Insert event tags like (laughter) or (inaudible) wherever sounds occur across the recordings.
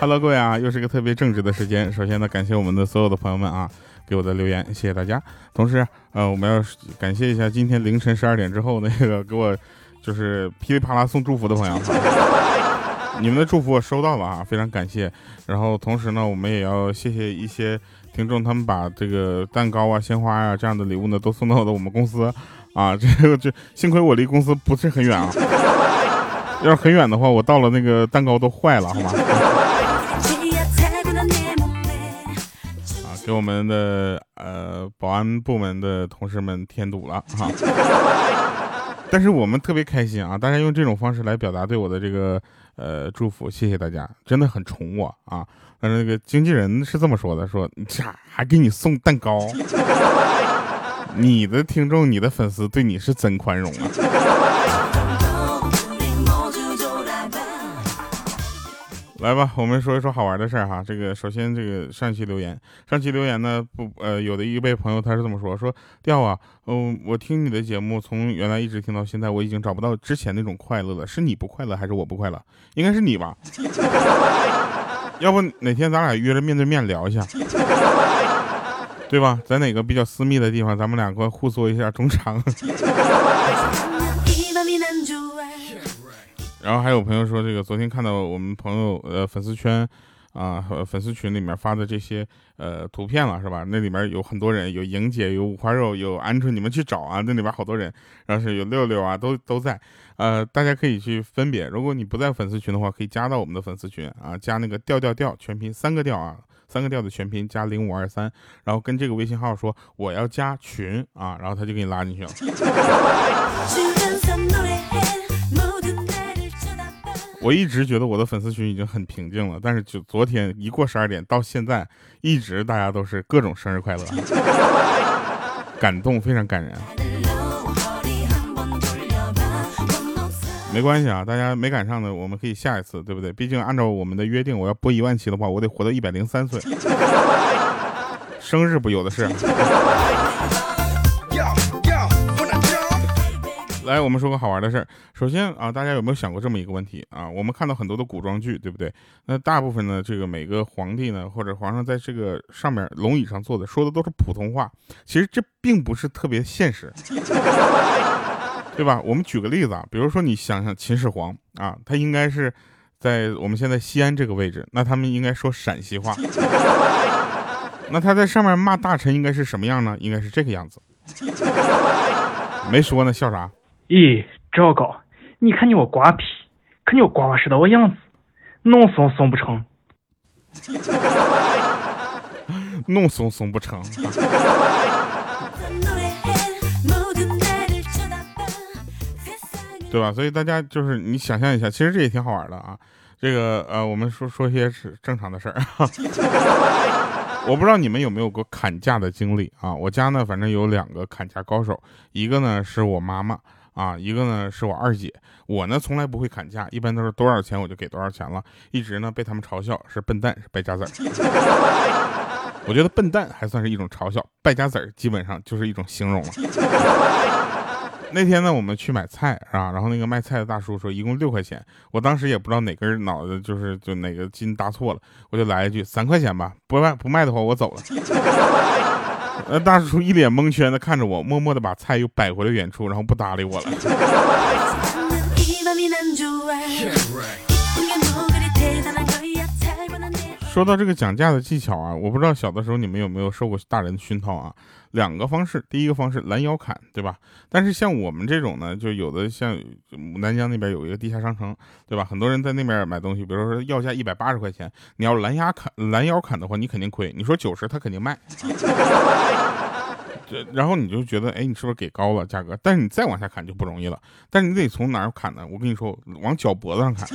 哟，Hello，各位啊，又是一个特别正直的时间。首先呢，感谢我们的所有的朋友们啊，给我的留言，谢谢大家。同时，呃，我们要感谢一下今天凌晨十二点之后那个给我就是噼里啪啦送祝福的朋友，(laughs) 你们的祝福我收到了啊，非常感谢。然后同时呢，我们也要谢谢一些听众，他们把这个蛋糕啊、鲜花呀这样的礼物呢，都送到了我们公司啊。(laughs) 这个这幸亏我离公司不是很远啊。要是很远的话，我到了那个蛋糕都坏了，好吗？给我们的呃保安部门的同事们添堵了哈。(laughs) 但是我们特别开心啊，大家用这种方式来表达对我的这个呃祝福，谢谢大家，真的很宠我啊。但是那个经纪人是这么说的，说呀还给你送蛋糕，(laughs) 你的听众、你的粉丝对你是真宽容啊。来吧，我们说一说好玩的事儿哈。这个首先，这个上期留言，上期留言呢不呃，有的一位朋友他是这么说：说调啊，嗯，我听你的节目从原来一直听到现在，我已经找不到之前那种快乐了。是你不快乐还是我不快乐？应该是你吧。要不哪天咱俩约着面对面聊一下，对吧？在哪个比较私密的地方，咱们两个互说一下衷肠。然后还有朋友说，这个昨天看到我们朋友呃粉丝圈啊粉丝群里面发的这些呃图片了，是吧？那里面有很多人，有莹姐，有五花肉，有鹌鹑，你们去找啊，那里面好多人，然后是有六六啊，都都在，呃，大家可以去分别。如果你不在粉丝群的话，可以加到我们的粉丝群啊，加那个调调调全拼三个调啊，三个调的全拼加零五二三，然后跟这个微信号说我要加群啊，然后他就给你拉进去了。(laughs) 我一直觉得我的粉丝群已经很平静了，但是就昨天一过十二点到现在，一直大家都是各种生日快乐，感动，非常感人。没关系啊，大家没赶上的，我们可以下一次，对不对？毕竟按照我们的约定，我要播一万期的话，我得活到一百零三岁，生日不有的是。来，我们说个好玩的事儿。首先啊，大家有没有想过这么一个问题啊？我们看到很多的古装剧，对不对？那大部分呢，这个每个皇帝呢，或者皇上在这个上面龙椅上坐的，说的都是普通话。其实这并不是特别现实，对吧？我们举个例子啊，比如说你想想秦始皇啊，他应该是在我们现在西安这个位置，那他们应该说陕西话。(laughs) 那他在上面骂大臣应该是什么样呢？应该是这个样子。没说呢，笑啥？咦，赵高，你看你我瓜皮，看你我瓜似的我样子，弄怂怂不成，(laughs) 弄怂怂不成，(laughs) 对吧？所以大家就是你想象一下，其实这也挺好玩的啊。这个呃，我们说说一些是正常的事儿。(laughs) 我不知道你们有没有过砍价的经历啊？我家呢，反正有两个砍价高手，一个呢是我妈妈。啊，一个呢是我二姐，我呢从来不会砍价，一般都是多少钱我就给多少钱了，一直呢被他们嘲笑是笨蛋，是败家子儿。(laughs) 我觉得笨蛋还算是一种嘲笑，败家子儿基本上就是一种形容了。(laughs) 那天呢我们去买菜啊，然后那个卖菜的大叔说一共六块钱，我当时也不知道哪根脑子就是就哪个筋搭错了，我就来一句三块钱吧，不卖不卖的话我走了。那大叔一脸蒙圈的看着我，默默的把菜又摆回了远处，然后不搭理我了。说到这个讲价的技巧啊，我不知道小的时候你们有没有受过大人的熏陶啊？两个方式，第一个方式拦腰砍，对吧？但是像我们这种呢，就有的像牡丹江那边有一个地下商城，对吧？很多人在那边买东西，比如说要价一百八十块钱，你要拦腰砍，拦腰砍的话，你肯定亏。你说九十，他肯定卖。(laughs) 然后你就觉得，哎，你是不是给高了价格？但是你再往下砍就不容易了。但是你得从哪儿砍呢？我跟你说，往脚脖子上砍。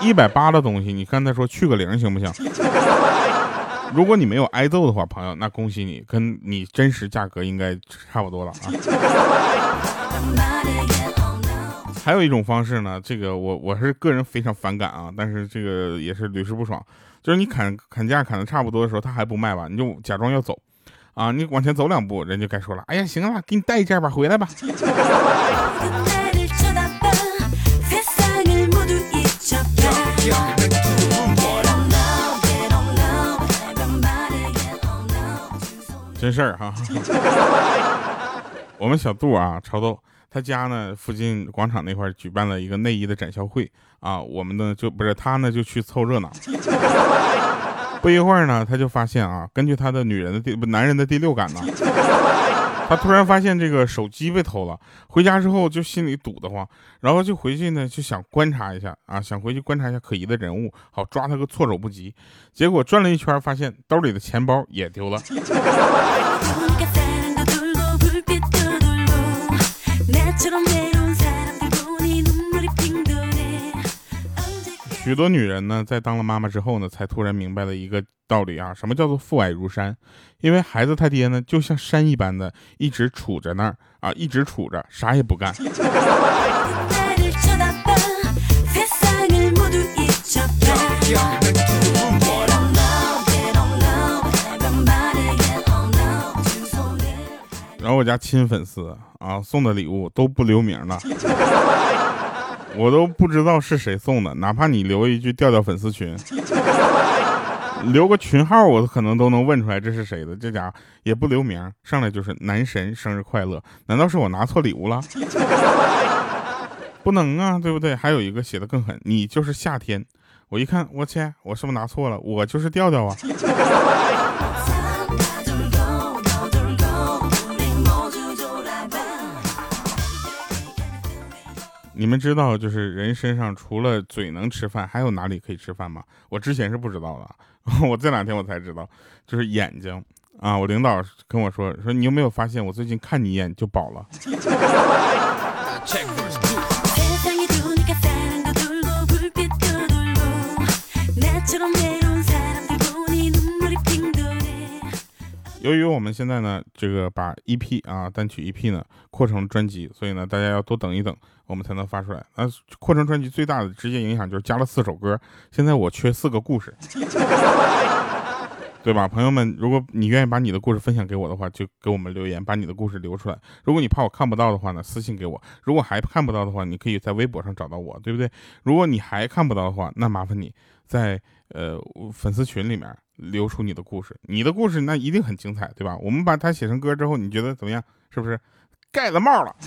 一百八的东西，你刚才说去个零行不行？如果你没有挨揍的话，朋友，那恭喜你，跟你真实价格应该差不多了啊。还有一种方式呢，这个我我是个人非常反感啊，但是这个也是屡试不爽，就是你砍砍价砍的差不多的时候，他还不卖吧，你就假装要走，啊，你往前走两步，人就该说了，哎呀，行了，给你带一件吧，回来吧。(laughs) 真事儿哈！(laughs) 我们小杜啊，超逗，他家呢附近广场那块举办了一个内衣的展销会啊，我们呢就不是他呢就去凑热闹。(laughs) 不一会儿呢，他就发现啊，根据他的女人的第不男人的第六感呢。他突然发现这个手机被偷了，回家之后就心里堵得慌，然后就回去呢就想观察一下啊，想回去观察一下可疑的人物，好抓他个措手不及。结果转了一圈，发现兜里的钱包也丢了。许多女人呢，在当了妈妈之后呢，才突然明白了一个道理啊，什么叫做父爱如山？因为孩子他爹呢，就像山一般的，一直杵在那儿啊，一直杵着，啥也不干。然后我家亲粉丝啊，送的礼物都不留名了。我都不知道是谁送的，哪怕你留一句“调调粉丝群”，(laughs) 留个群号，我可能都能问出来这是谁的。这家伙也不留名，上来就是“男神生日快乐”，难道是我拿错礼物了？(laughs) 不能啊，对不对？还有一个写的更狠，你就是夏天。我一看，我切，我是不是拿错了？我就是调调啊。你们知道，就是人身上除了嘴能吃饭，还有哪里可以吃饭吗？我之前是不知道的，(laughs) 我这两天我才知道，就是眼睛啊。我领导跟我说，说你有没有发现，我最近看你一眼就饱了。由于我们现在呢，这个把 EP 啊单曲 EP 呢扩成专辑，所以呢大家要多等一等，我们才能发出来。那扩成专辑最大的直接影响就是加了四首歌，现在我缺四个故事，(laughs) 对吧？朋友们，如果你愿意把你的故事分享给我的话，就给我们留言，把你的故事留出来。如果你怕我看不到的话呢，私信给我。如果还看不到的话，你可以在微博上找到我，对不对？如果你还看不到的话，那麻烦你在呃粉丝群里面。留出你的故事，你的故事那一定很精彩，对吧？我们把它写成歌之后，你觉得怎么样？是不是盖了帽了？(laughs)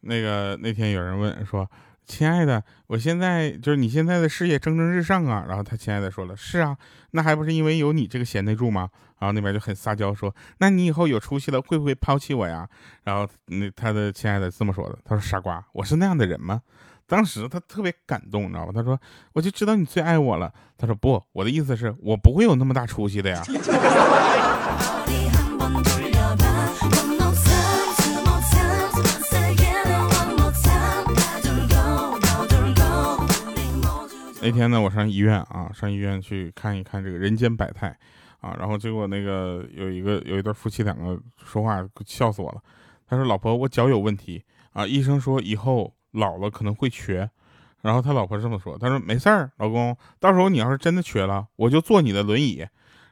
那个那天有人问说。亲爱的，我现在就是你现在的事业蒸蒸日上啊。然后他亲爱的说了，是啊，那还不是因为有你这个贤内助吗？然后那边就很撒娇说，那你以后有出息了会不会抛弃我呀？然后那他的亲爱的这么说的，他说傻瓜，我是那样的人吗？当时他特别感动，你知道吗？他说我就知道你最爱我了。他说不，我的意思是我不会有那么大出息的呀。(laughs) 那天呢，我上医院啊，上医院去看一看这个人间百态，啊，然后结果那个有一个有一对夫妻两个说话笑死我了。他说：“老婆，我脚有问题啊，医生说以后老了可能会瘸。”然后他老婆这么说：“他说没事儿，老公，到时候你要是真的瘸了，我就坐你的轮椅。”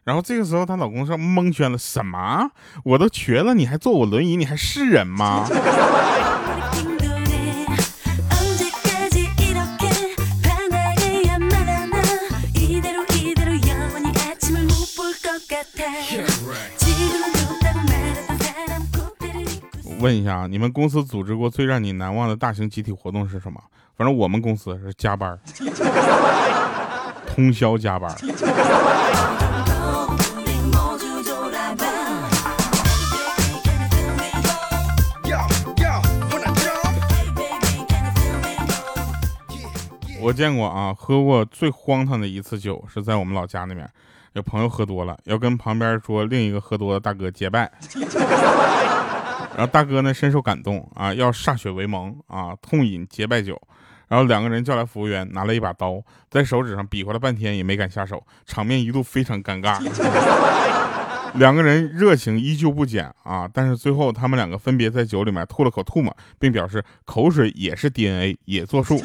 然后这个时候她老公是蒙圈了：“什么？我都瘸了，你还坐我轮椅？你还是人吗？” (laughs) 问一下啊，你们公司组织过最让你难忘的大型集体活动是什么？反正我们公司是加班，通宵加班。我见过啊，喝过最荒唐的一次酒是在我们老家那边，有朋友喝多了，要跟旁边桌另一个喝多的大哥结拜。然后大哥呢深受感动啊，要歃血为盟啊，痛饮结拜酒。然后两个人叫来服务员，拿了一把刀，在手指上比划了半天也没敢下手，场面一度非常尴尬。(laughs) 两个人热情依旧不减啊，但是最后他们两个分别在酒里面吐了口唾沫，并表示口水也是 DNA，也作数。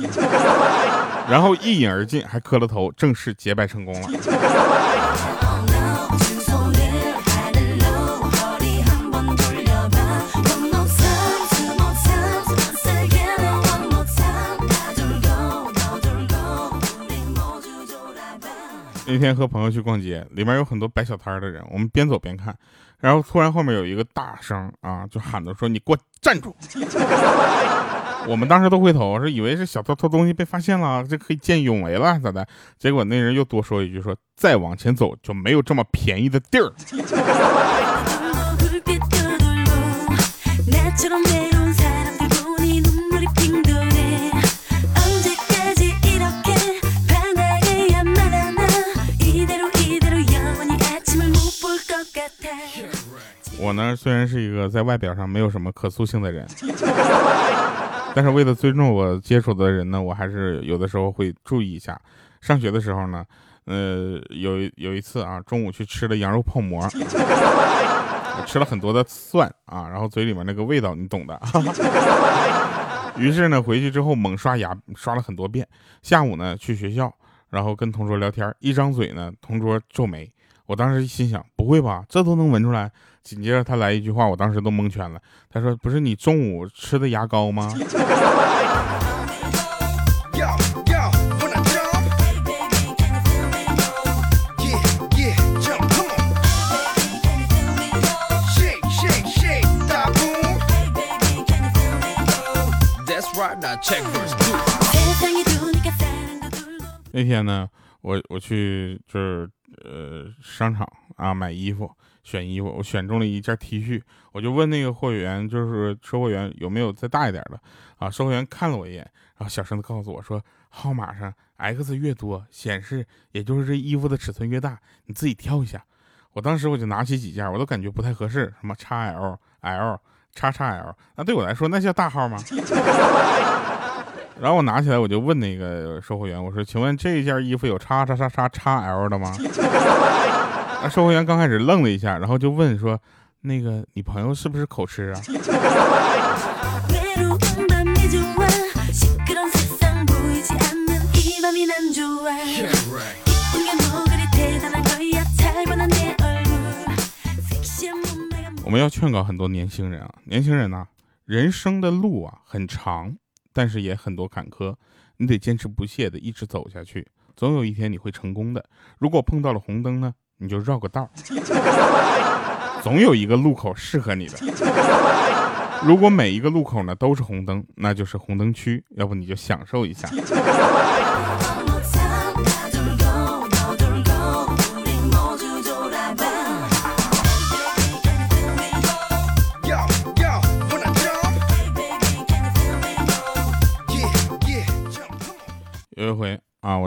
然后一饮而尽，还磕了头，正式结拜成功了。那天和朋友去逛街，里面有很多摆小摊的人，我们边走边看，然后突然后面有一个大声啊，就喊着说：“你给我站住！” (laughs) 我们当时都回头，是以为是小偷偷东西被发现了，这可以见义勇为了咋的？结果那人又多说一句说：“再往前走就没有这么便宜的地儿。” (laughs) 虽然是一个在外表上没有什么可塑性的人，(laughs) 但是为了尊重我接触的人呢，我还是有的时候会注意一下。上学的时候呢，呃，有有一次啊，中午去吃了羊肉泡馍，(laughs) 吃了很多的蒜啊，然后嘴里面那个味道你懂的。(laughs) 于是呢，回去之后猛刷牙，刷了很多遍。下午呢，去学校，然后跟同桌聊天，一张嘴呢，同桌皱眉。我当时心想，不会吧，这都能闻出来？紧接着他来一句话，我当时都蒙圈了。他说：“不是你中午吃的牙膏吗？”那天呢，我我去就是呃商场啊买衣服选衣服，我选中了一件 T 恤，我就问那个货员，就是售货员有没有再大一点的啊？售货员看了我一眼，然后小声的告诉我说，号码上 X 越多，显示也就是这衣服的尺寸越大，你自己挑一下。我当时我就拿起几件，我都感觉不太合适，什么 XL、L、XXL，那对我来说那叫大号吗？(laughs) 然后我拿起来，我就问那个售货员，我说：“请问这件衣服有叉叉叉叉叉 L 的吗？”那 (laughs) 售货员刚开始愣了一下，然后就问说：“那个你朋友是不是口吃啊？”我们要劝告很多年轻人啊，年轻人呐，人生的路啊很长。但是也很多坎坷，你得坚持不懈的一直走下去，总有一天你会成功的。如果碰到了红灯呢，你就绕个道，总有一个路口适合你的。如果每一个路口呢都是红灯，那就是红灯区，要不你就享受一下。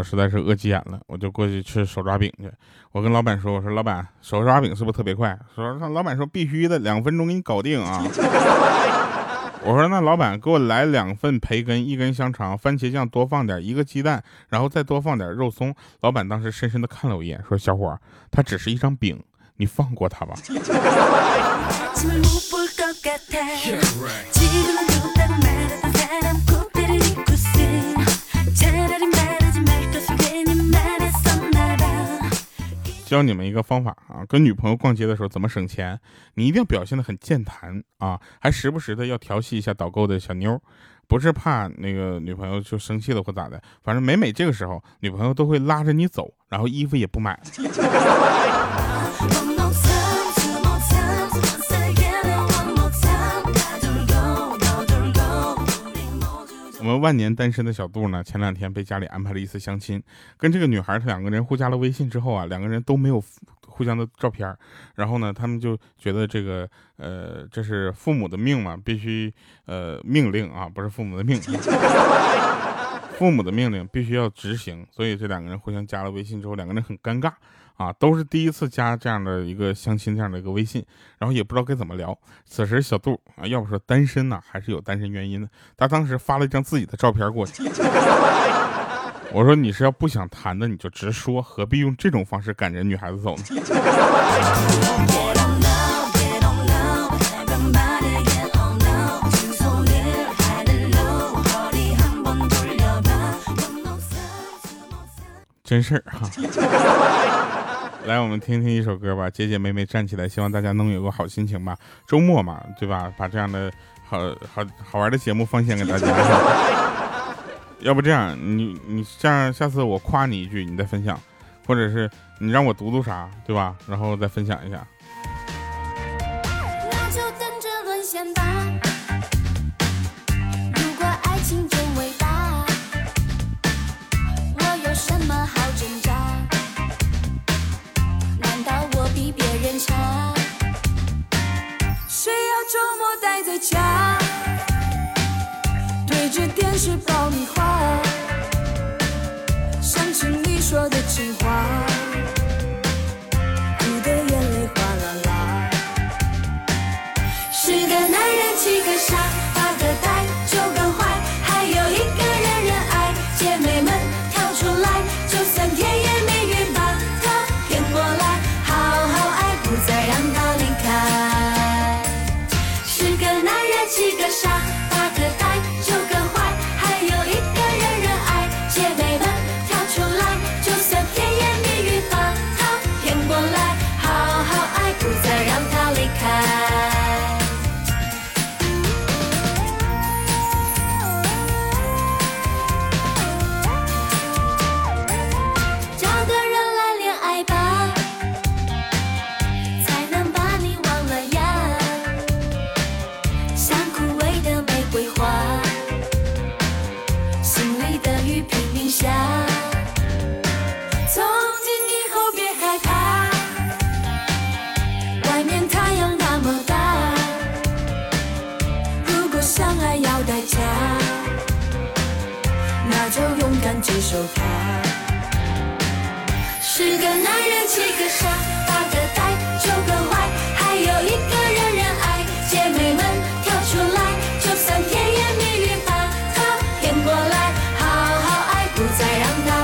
实在是饿急眼了，我就过去吃手抓饼去。我跟老板说：“我说老板，手抓饼是不是特别快？”说老板说：“必须的，两分钟给你搞定啊。(laughs) ”我说：“那老板给我来两份培根，一根香肠，番茄酱多放点，一个鸡蛋，然后再多放点肉松。”老板当时深深的看了我一眼，说：“小伙，它只是一张饼，你放过他吧。”教你们一个方法啊，跟女朋友逛街的时候怎么省钱？你一定要表现得很健谈啊，还时不时的要调戏一下导购的小妞，不是怕那个女朋友就生气了或咋的，反正每每这个时候，女朋友都会拉着你走，然后衣服也不买。(laughs) 我们万年单身的小杜呢，前两天被家里安排了一次相亲，跟这个女孩，她两个人互加了微信之后啊，两个人都没有互相的照片然后呢，他们就觉得这个呃，这是父母的命嘛，必须呃命令啊，不是父母的命，(laughs) 父母的命令必须要执行，所以这两个人互相加了微信之后，两个人很尴尬。啊，都是第一次加这样的一个相亲这样的一个微信，然后也不知道该怎么聊。此时小杜啊，要不说单身呢，还是有单身原因的。他当时发了一张自己的照片过去，(laughs) 我说你是要不想谈的，你就直说，何必用这种方式赶着女孩子走呢？(laughs) 真事儿哈。来我们听听一首歌吧姐姐妹妹站起来希望大家能有个好心情吧。周末嘛对吧？把这样的好好好玩的节目奉献给大家。(laughs) 要不这样你你这样下次我夸你一句你再分享。或者是你让我读读啥对吧？然后再分享一下。那就等着沦陷吧。对着电视家。从今以后别害怕外面太阳那么大如果相爱要代价那就勇敢接受它。十个男人七个傻。不再让他